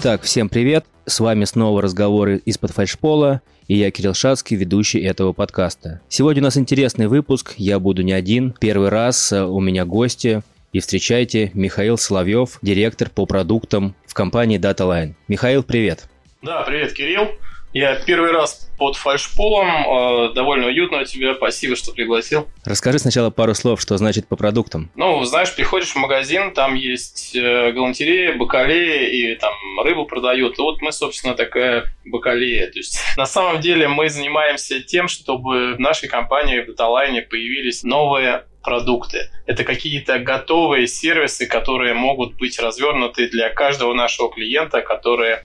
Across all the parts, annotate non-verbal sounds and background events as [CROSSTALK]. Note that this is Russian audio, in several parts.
Итак, всем привет! С вами снова разговоры из-под фальшпола, и я Кирилл Шацкий, ведущий этого подкаста. Сегодня у нас интересный выпуск, я буду не один. Первый раз э, у меня гости, и встречайте Михаил Соловьев, директор по продуктам в компании DataLine. Михаил, привет! Да, привет, Кирилл. Я первый раз под фальшполом. Э, довольно уютно у тебя. Спасибо, что пригласил. Расскажи сначала пару слов, что значит по продуктам. Ну, знаешь, приходишь в магазин, там есть э, галантерея, бакалея и там рыбу продают. Вот мы, собственно, такая бакалея. То есть, [LAUGHS] на самом деле, мы занимаемся тем, чтобы в нашей компании в Даталайне появились новые продукты. Это какие-то готовые сервисы, которые могут быть развернуты для каждого нашего клиента, которые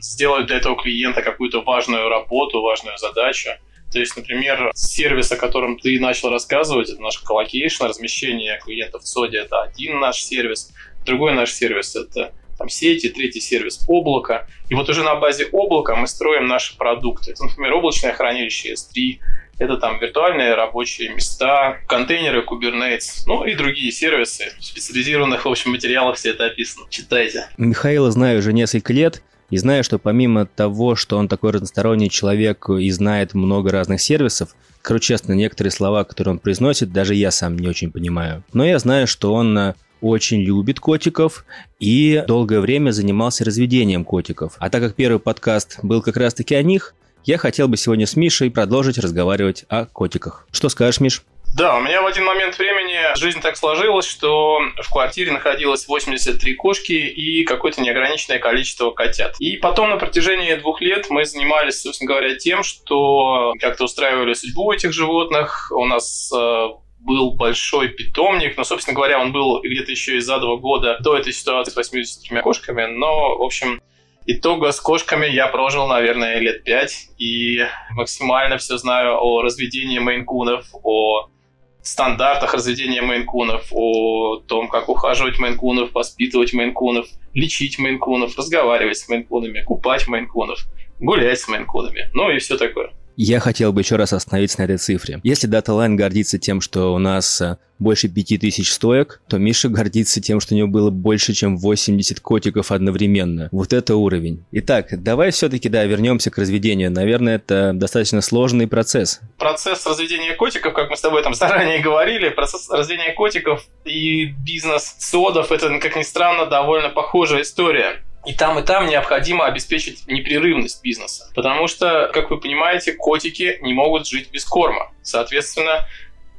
сделают для этого клиента какую-то важную работу, важную задачу. То есть, например, сервис, о котором ты начал рассказывать, это наш colocation, размещение клиентов в ЦОДе, это один наш сервис. Другой наш сервис — это там, сети, третий сервис облака. И вот уже на базе облака мы строим наши продукты. Например, облачное хранилище S3, это там виртуальные рабочие места, контейнеры Kubernetes, ну и другие сервисы. Специализированных, в общем, материалах все это описано. Читайте. Михаила знаю уже несколько лет. И знаю, что помимо того, что он такой разносторонний человек и знает много разных сервисов, скажу честно, некоторые слова, которые он произносит, даже я сам не очень понимаю. Но я знаю, что он э, очень любит котиков и долгое время занимался разведением котиков. А так как первый подкаст был как раз-таки о них, я хотел бы сегодня с Мишей продолжить разговаривать о котиках. Что скажешь, Миш? Да, у меня в один момент времени жизнь так сложилась, что в квартире находилось 83 кошки и какое-то неограниченное количество котят. И потом на протяжении двух лет мы занимались, собственно говоря, тем, что как-то устраивали судьбу этих животных. У нас э, был большой питомник, но, собственно говоря, он был где-то еще и за два года до этой ситуации с 83 кошками, но, в общем, Итого с кошками я прожил, наверное, лет пять, и максимально все знаю о разведении мейнкунов, о стандартах разведения мейнкунов, о том, как ухаживать мейнкунов, воспитывать мейнкунов, лечить мейнкунов, разговаривать с мейнкунами, купать мейнкунов, гулять с мейнкунами, ну и все такое. Я хотел бы еще раз остановиться на этой цифре. Если DataLine гордится тем, что у нас э, больше 5000 стоек, то Миша гордится тем, что у него было больше, чем 80 котиков одновременно. Вот это уровень. Итак, давай все-таки, да, вернемся к разведению. Наверное, это достаточно сложный процесс. Процесс разведения котиков, как мы с тобой там заранее [LAUGHS] говорили, процесс разведения котиков и бизнес содов, это, как ни странно, довольно похожая история. И там, и там необходимо обеспечить непрерывность бизнеса. Потому что, как вы понимаете, котики не могут жить без корма. Соответственно,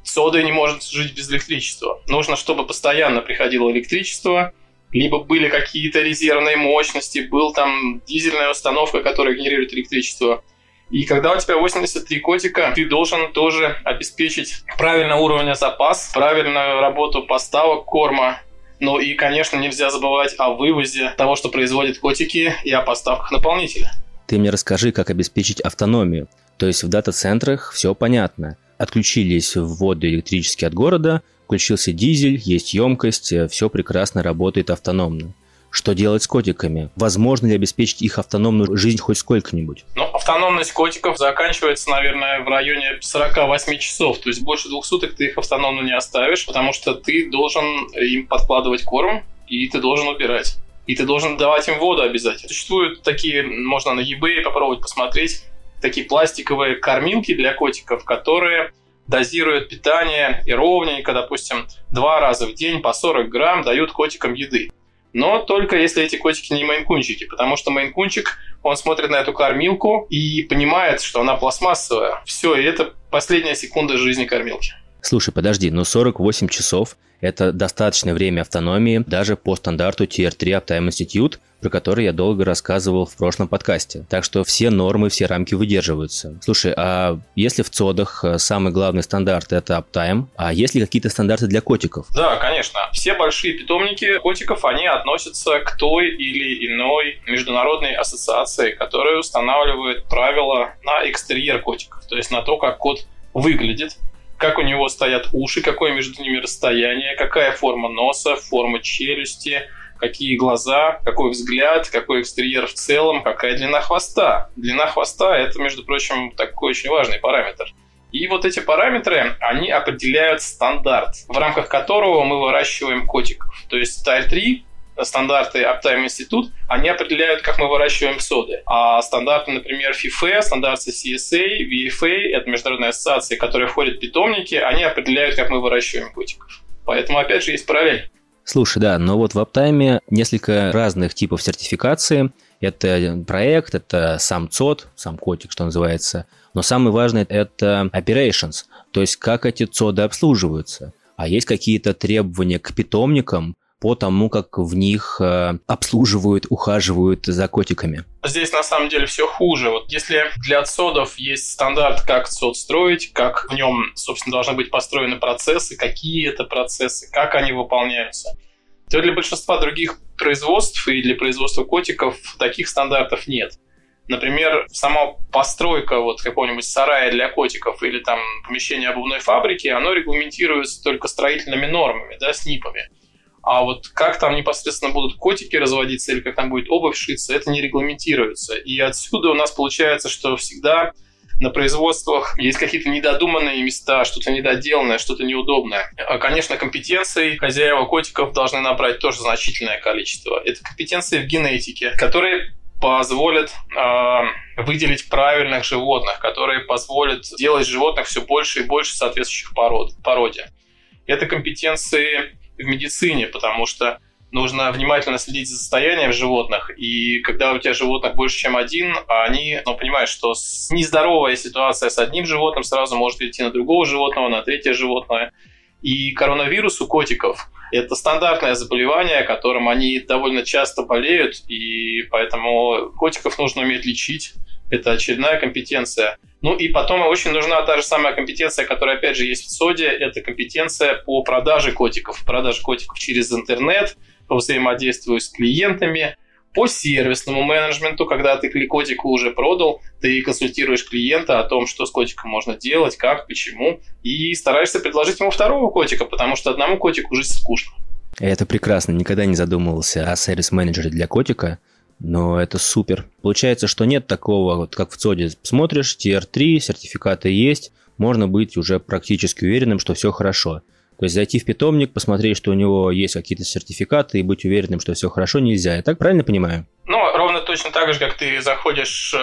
сода не может жить без электричества. Нужно, чтобы постоянно приходило электричество, либо были какие-то резервные мощности, был там дизельная установка, которая генерирует электричество. И когда у тебя 83 котика, ты должен тоже обеспечить правильный уровень запас, правильную работу поставок корма, ну и, конечно, нельзя забывать о вывозе того, что производят котики, и о поставках наполнителя. Ты мне расскажи, как обеспечить автономию. То есть в дата-центрах все понятно. Отключились вводы электрические от города, включился дизель, есть емкость, все прекрасно работает автономно. Что делать с котиками? Возможно ли обеспечить их автономную жизнь хоть сколько-нибудь? Автономность котиков заканчивается, наверное, в районе 48 часов. То есть больше двух суток ты их автономно не оставишь, потому что ты должен им подкладывать корм, и ты должен убирать. И ты должен давать им воду обязательно. Существуют такие, можно на eBay попробовать посмотреть, такие пластиковые кормилки для котиков, которые дозируют питание и ровненько, допустим, два раза в день по 40 грамм дают котикам еды. Но только если эти котики не мейнкунчики, потому что мейнкунчик, он смотрит на эту кормилку и понимает, что она пластмассовая. Все, и это последняя секунда жизни кормилки. Слушай, подожди, но 48 часов – это достаточное время автономии даже по стандарту Tier 3 Uptime Institute, про который я долго рассказывал в прошлом подкасте. Так что все нормы, все рамки выдерживаются. Слушай, а если в ЦОДах э, самый главный стандарт – это Uptime, а есть ли какие-то стандарты для котиков? Да, конечно. Все большие питомники котиков, они относятся к той или иной международной ассоциации, которая устанавливает правила на экстерьер котиков, то есть на то, как кот выглядит, как у него стоят уши, какое между ними расстояние, какая форма носа, форма челюсти, какие глаза, какой взгляд, какой экстерьер в целом, какая длина хвоста. Длина хвоста – это, между прочим, такой очень важный параметр. И вот эти параметры, они определяют стандарт, в рамках которого мы выращиваем котиков. То есть Style 3 стандарты Uptime Institute, они определяют, как мы выращиваем соды. А стандарты, например, FIFA, стандарты CSA, VFA, это международные ассоциации, которые входят в питомники, они определяют, как мы выращиваем котиков. Поэтому, опять же, есть параллель. Слушай, да, но вот в Uptime несколько разных типов сертификации. Это проект, это сам ЦОД, сам котик, что называется. Но самое важное – это operations, то есть как эти ЦОДы обслуживаются. А есть какие-то требования к питомникам, по тому, как в них э, обслуживают, ухаживают за котиками. Здесь на самом деле все хуже. Вот если для отсодов есть стандарт, как сод строить, как в нем, собственно, должны быть построены процессы, какие это процессы, как они выполняются, то для большинства других производств и для производства котиков таких стандартов нет. Например, сама постройка вот какого-нибудь сарая для котиков или там помещение обувной фабрики, оно регламентируется только строительными нормами, да, СНИПами. А вот как там непосредственно будут котики разводиться или как там будет обувь шиться, это не регламентируется. И отсюда у нас получается, что всегда на производствах есть какие-то недодуманные места, что-то недоделанное, что-то неудобное. А, конечно, компетенций хозяева котиков должны набрать тоже значительное количество. Это компетенции в генетике, которые позволят э, выделить правильных животных, которые позволят делать животных все больше и больше соответствующих пород, породе. Это компетенции в медицине, потому что нужно внимательно следить за состоянием животных, и когда у тебя животных больше, чем один, они, ну, понимаешь, что нездоровая ситуация с одним животным сразу может идти на другого животного, на третье животное. И коронавирус у котиков – это стандартное заболевание, которым они довольно часто болеют, и поэтому котиков нужно уметь лечить. Это очередная компетенция. Ну и потом очень нужна та же самая компетенция, которая опять же есть в СОДе, это компетенция по продаже котиков. Продаже котиков через интернет, по взаимодействию с клиентами, по сервисному менеджменту, когда ты котику уже продал, ты консультируешь клиента о том, что с котиком можно делать, как, почему, и стараешься предложить ему второго котика, потому что одному котику жить скучно. Это прекрасно, никогда не задумывался о сервис-менеджере для котика, но это супер. Получается, что нет такого, вот как в ЦОДе смотришь, TR3, сертификаты есть, можно быть уже практически уверенным, что все хорошо. То есть зайти в питомник, посмотреть, что у него есть какие-то сертификаты и быть уверенным, что все хорошо, нельзя. Я так правильно понимаю? Ну, точно так же, как ты заходишь э,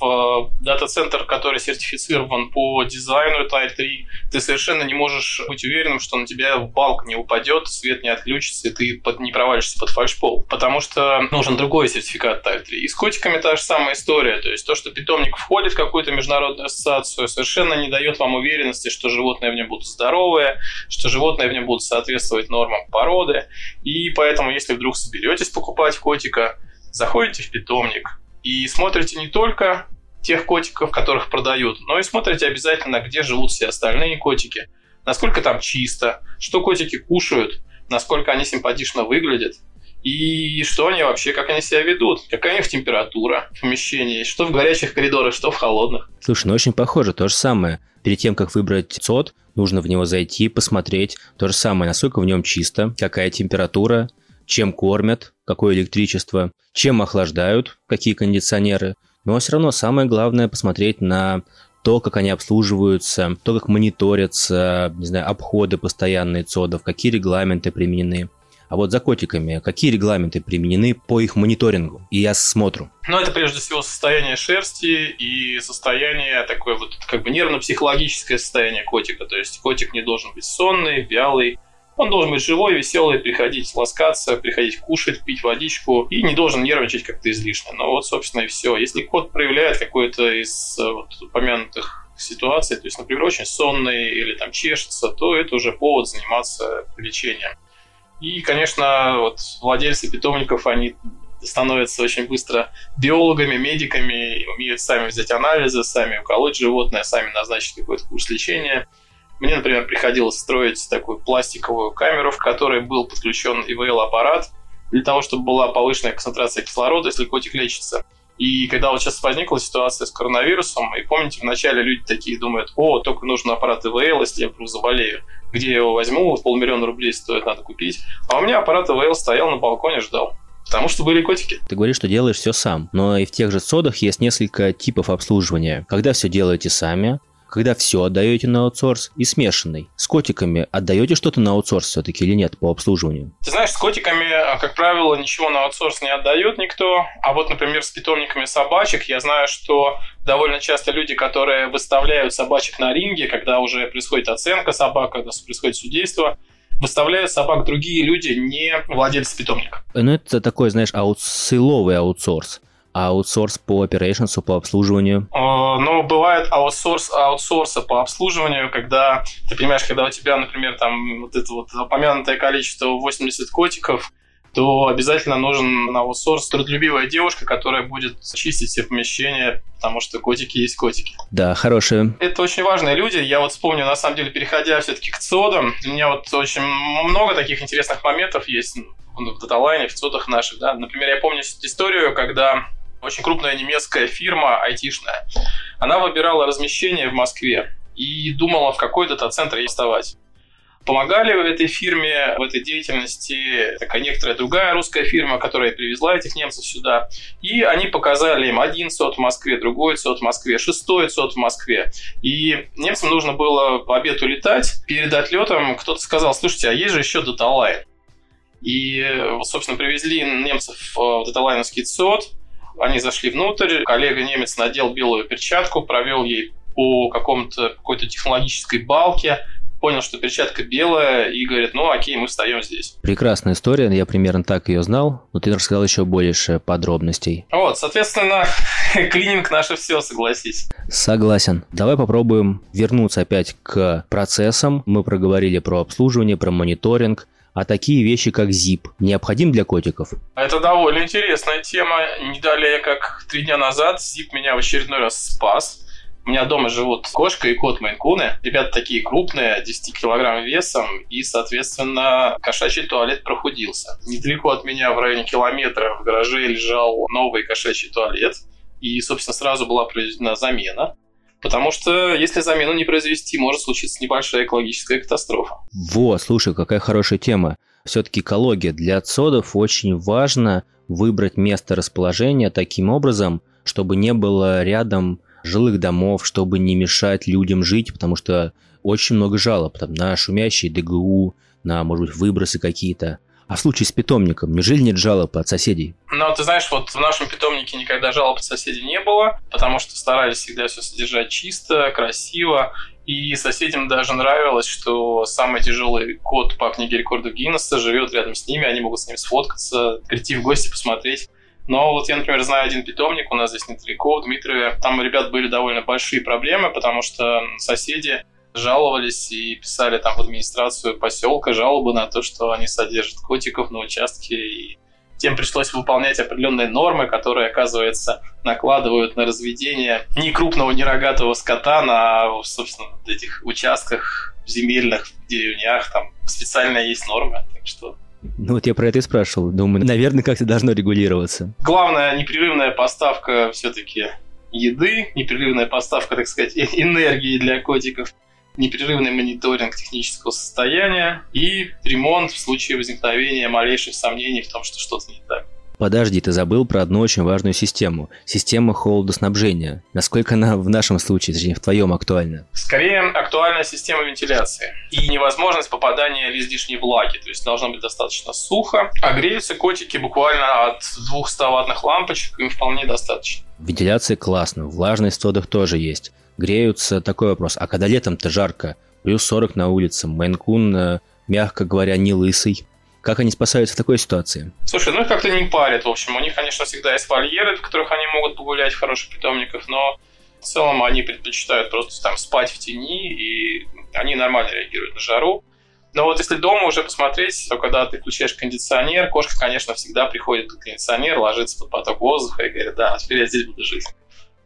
в дата-центр, который сертифицирован по дизайну Type 3, ты совершенно не можешь быть уверенным, что на тебя балк не упадет, свет не отключится, и ты не провалишься под фальшпол. Потому что нужен другой сертификат Type 3. И с котиками та же самая история. То есть то, что питомник входит в какую-то международную ассоциацию, совершенно не дает вам уверенности, что животные в нем будут здоровые, что животные в нем будут соответствовать нормам породы. И поэтому, если вдруг соберетесь покупать котика, заходите в питомник и смотрите не только тех котиков, которых продают, но и смотрите обязательно, где живут все остальные котики, насколько там чисто, что котики кушают, насколько они симпатично выглядят, и что они вообще, как они себя ведут, какая у них температура в помещении, что в горячих коридорах, что в холодных. Слушай, ну очень похоже, то же самое. Перед тем, как выбрать ЦОД, нужно в него зайти, посмотреть. То же самое, насколько в нем чисто, какая температура, чем кормят, какое электричество, чем охлаждают, какие кондиционеры. Но все равно самое главное посмотреть на то, как они обслуживаются, то, как мониторятся, не знаю, обходы постоянные ЦОДов, какие регламенты применены. А вот за котиками, какие регламенты применены по их мониторингу и осмотру? Ну, это прежде всего состояние шерсти и состояние такое вот как бы нервно-психологическое состояние котика. То есть котик не должен быть сонный, вялый, он должен быть живой, веселый, приходить ласкаться, приходить кушать, пить водичку и не должен нервничать как-то излишне. Но вот, собственно, и все. Если кот проявляет какой-то из э, вот, упомянутых ситуаций, то есть, например, очень сонный или там чешется, то это уже повод заниматься лечением. И, конечно, вот владельцы питомников, они становятся очень быстро биологами, медиками, умеют сами взять анализы, сами уколоть животное, сами назначить какой-то курс лечения – мне, например, приходилось строить такую пластиковую камеру, в которой был подключен ИВЛ-аппарат для того, чтобы была повышенная концентрация кислорода, если котик лечится. И когда вот сейчас возникла ситуация с коронавирусом, и помните, вначале люди такие думают, о, только нужен аппарат ИВЛ, если я вдруг заболею. Где я его возьму? Полмиллиона рублей стоит, надо купить. А у меня аппарат ИВЛ стоял на балконе, ждал. Потому что были котики. Ты говоришь, что делаешь все сам. Но и в тех же содах есть несколько типов обслуживания. Когда все делаете сами, когда все отдаете на аутсорс, и смешанный. С котиками отдаете что-то на аутсорс все-таки или нет по обслуживанию? Ты знаешь, с котиками, как правило, ничего на аутсорс не отдает никто. А вот, например, с питомниками собачек я знаю, что довольно часто люди, которые выставляют собачек на ринге, когда уже происходит оценка собак, когда происходит судейство, выставляют собак другие люди, не владельцы питомника. Ну, это такой, знаешь, аутсиловый аутсорс аутсорс по operations, по обслуживанию? Ну, бывает аутсорс аутсорса по обслуживанию, когда, ты понимаешь, когда у тебя, например, там вот это вот упомянутое количество 80 котиков, то обязательно нужен на аутсорс трудолюбивая девушка, которая будет чистить все помещения, потому что котики есть котики. Да, хорошие. Это очень важные люди. Я вот вспомню, на самом деле, переходя все-таки к ЦОДам, у меня вот очень много таких интересных моментов есть в даталайне, в ЦОДах наших. Да? Например, я помню историю, когда очень крупная немецкая фирма айтишная. Она выбирала размещение в Москве и думала, в какой дата-центр ей вставать. Помогали в этой фирме, в этой деятельности такая некоторая другая русская фирма, которая привезла этих немцев сюда. И они показали им один сот в Москве, другой сот в Москве, шестой сот в Москве. И немцам нужно было по обеду летать. Перед отлетом кто-то сказал, слушайте, а есть же еще даталайн. И, собственно, привезли немцев в даталайновский СОТ, они зашли внутрь, коллега немец надел белую перчатку, провел ей по какому-то какой-то технологической балке, понял, что перчатка белая, и говорит, ну окей, мы встаем здесь. Прекрасная история, я примерно так ее знал, но ты рассказал еще больше подробностей. Вот, соответственно, [LAUGHS] клининг наше все, согласись. Согласен. Давай попробуем вернуться опять к процессам. Мы проговорили про обслуживание, про мониторинг а такие вещи, как ZIP, необходим для котиков? Это довольно интересная тема. Не далее, как три дня назад, ZIP меня в очередной раз спас. У меня дома живут кошка и кот Майнкуны. Ребята такие крупные, 10 килограмм весом, и, соответственно, кошачий туалет прохудился. Недалеко от меня, в районе километра, в гараже лежал новый кошачий туалет. И, собственно, сразу была произведена замена. Потому что если замену не произвести, может случиться небольшая экологическая катастрофа. Во, слушай, какая хорошая тема. Все-таки экология. Для отсодов очень важно выбрать место расположения таким образом, чтобы не было рядом жилых домов, чтобы не мешать людям жить, потому что очень много жалоб там, на шумящие ДГУ, на, может быть, выбросы какие-то. А в случае с питомником, неужели нет жалоб от соседей? Ну, ты знаешь, вот в нашем питомнике никогда жалоб от соседей не было, потому что старались всегда все содержать чисто, красиво. И соседям даже нравилось, что самый тяжелый кот по книге рекордов Гиннесса живет рядом с ними, они могут с ним сфоткаться, прийти в гости, посмотреть. Но вот я, например, знаю один питомник у нас здесь недалеко, в Дмитрове. Там у ребят были довольно большие проблемы, потому что соседи жаловались и писали там в администрацию поселка жалобы на то, что они содержат котиков на участке, и тем пришлось выполнять определенные нормы, которые, оказывается, накладывают на разведение ни крупного, ни рогатого скота на, собственно, этих участках земельных, в деревнях, там специально есть нормы, так что ну вот я про это и спрашивал. Думаю, наверное, как-то должно регулироваться. Главная непрерывная поставка все-таки еды, непрерывная поставка, так сказать, энергии для котиков непрерывный мониторинг технического состояния и ремонт в случае возникновения малейших сомнений в том, что что-то не так. Подожди, ты забыл про одну очень важную систему. Система холодоснабжения. Насколько она в нашем случае, точнее, в твоем актуальна? Скорее, актуальна система вентиляции. И невозможность попадания излишней влаги. То есть должно быть достаточно сухо. А греются котики буквально от 200 ваттных лампочек, им вполне достаточно. Вентиляция классно, влажность в содах тоже есть греются. Такой вопрос. А когда летом-то жарко, плюс 40 на улице, Мэнкун, э, мягко говоря, не лысый. Как они спасаются в такой ситуации? Слушай, ну их как-то не парят, в общем. У них, конечно, всегда есть вольеры, в которых они могут погулять в хороших питомниках, но в целом они предпочитают просто там спать в тени, и они нормально реагируют на жару. Но вот если дома уже посмотреть, то когда ты включаешь кондиционер, кошка, конечно, всегда приходит под кондиционер, ложится под поток воздуха и говорит, да, теперь я здесь буду жить.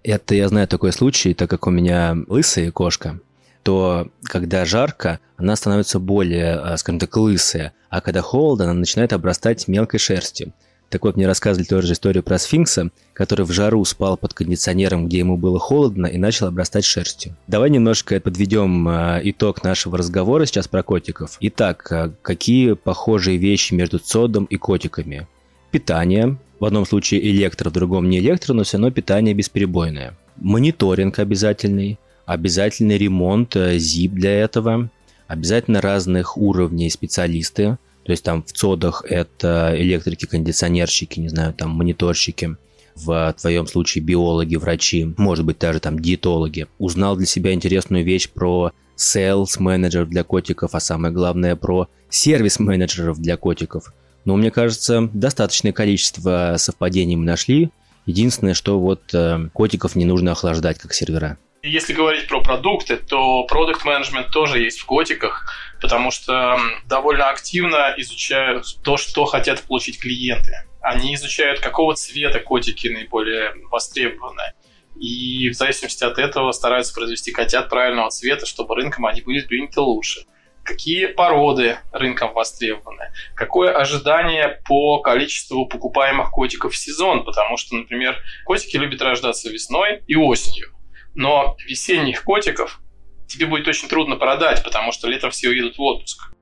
Это я знаю такой случай, так как у меня лысая кошка, то когда жарко, она становится более, а, скажем так, лысая, а когда холодно, она начинает обрастать мелкой шерстью. Так вот, мне рассказывали тоже историю про сфинкса, который в жару спал под кондиционером, где ему было холодно, и начал обрастать шерстью. Давай немножко подведем а, итог нашего разговора сейчас про котиков. Итак, а, какие похожие вещи между цодом и котиками? Питание, в одном случае электро, в другом не электро, но все равно питание бесперебойное. Мониторинг обязательный. обязательный ремонт, ZIP для этого, обязательно разных уровней специалисты, то есть там в ЦОДах это электрики, кондиционерщики, не знаю, там мониторщики, в твоем случае биологи, врачи, может быть даже там диетологи. Узнал для себя интересную вещь про sales менеджеров для котиков, а самое главное про сервис менеджеров для котиков. Но мне кажется, достаточное количество совпадений мы нашли. Единственное, что вот э, котиков не нужно охлаждать как сервера. Если говорить про продукты, то продукт менеджмент тоже есть в котиках, потому что довольно активно изучают то, что хотят получить клиенты. Они изучают, какого цвета котики наиболее востребованы. И в зависимости от этого стараются произвести котят правильного цвета, чтобы рынком они были приняты лучше. Какие породы рынком востребованы? Какое ожидание по количеству покупаемых котиков в сезон? Потому что, например, котики любят рождаться весной и осенью. Но весенних котиков тебе будет очень трудно продать, потому что летом все уедут в отпуск.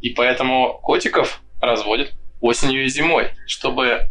И поэтому котиков разводят осенью и зимой, чтобы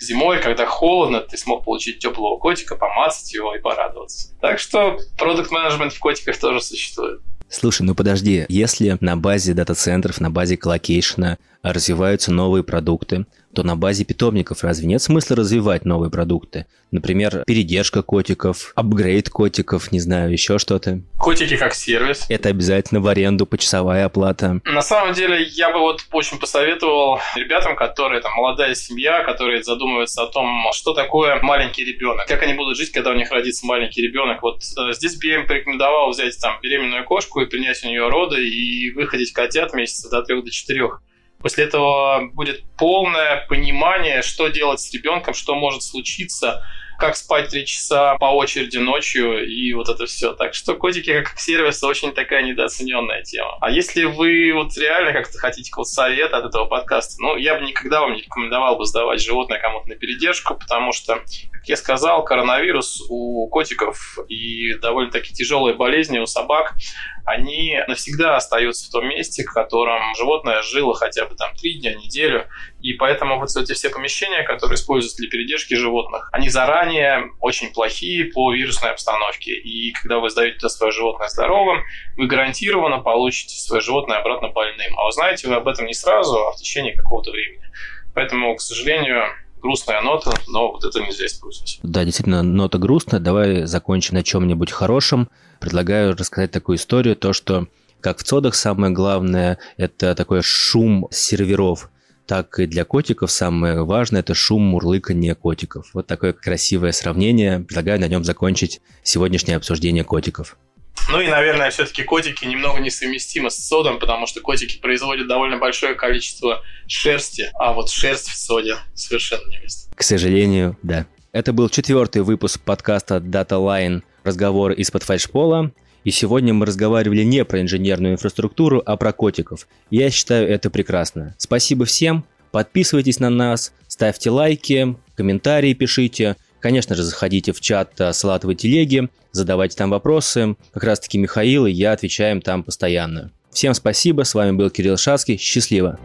зимой, когда холодно, ты смог получить теплого котика, помацать его и порадоваться. Так что product management в котиках тоже существует. Слушай, ну подожди, если на базе дата-центров, на базе colocation а развиваются новые продукты, то на базе питомников разве нет смысла развивать новые продукты? Например, передержка котиков, апгрейд котиков, не знаю, еще что-то. Котики как сервис. Это обязательно в аренду, почасовая оплата. На самом деле, я бы вот очень посоветовал ребятам, которые там молодая семья, которые задумываются о том, что такое маленький ребенок, как они будут жить, когда у них родится маленький ребенок. Вот э, здесь бы я им порекомендовал взять там беременную кошку и принять у нее роды и выходить котят месяца до трех до четырех. После этого будет полное понимание, что делать с ребенком, что может случиться, как спать три часа по очереди ночью и вот это все. Так что котики как сервис очень такая недооцененная тема. А если вы вот реально как-то хотите какого-то совета от этого подкаста, ну, я бы никогда вам не рекомендовал бы сдавать животное кому-то на передержку, потому что, как я сказал, коронавирус у котиков и довольно-таки тяжелые болезни у собак, они навсегда остаются в том месте, в котором животное жило хотя бы там три дня, неделю. И поэтому вот эти все помещения, которые используются для передержки животных, они заранее очень плохие по вирусной обстановке. И когда вы сдаете свое животное здоровым, вы гарантированно получите свое животное обратно больным. А узнаете вы об этом не сразу, а в течение какого-то времени. Поэтому, к сожалению, грустная нота, но вот это нельзя использовать. Да, действительно, нота грустная. Давай закончим на чем-нибудь хорошем. Предлагаю рассказать такую историю, то, что как в цодах самое главное – это такой шум серверов, так и для котиков самое важное – это шум мурлыкания котиков. Вот такое красивое сравнение. Предлагаю на нем закончить сегодняшнее обсуждение котиков. Ну и, наверное, все-таки котики немного несовместимы с содом, потому что котики производят довольно большое количество шерсти, а вот шерсть в соде совершенно не место. К сожалению, да. Это был четвертый выпуск подкаста Data Line «Разговор из-под фальшпола». И сегодня мы разговаривали не про инженерную инфраструктуру, а про котиков. Я считаю это прекрасно. Спасибо всем. Подписывайтесь на нас, ставьте лайки, комментарии пишите. Конечно же, заходите в чат э, Салатовой телеги, задавайте там вопросы. Как раз таки Михаил и я отвечаем там постоянно. Всем спасибо, с вами был Кирилл Шацкий, счастливо!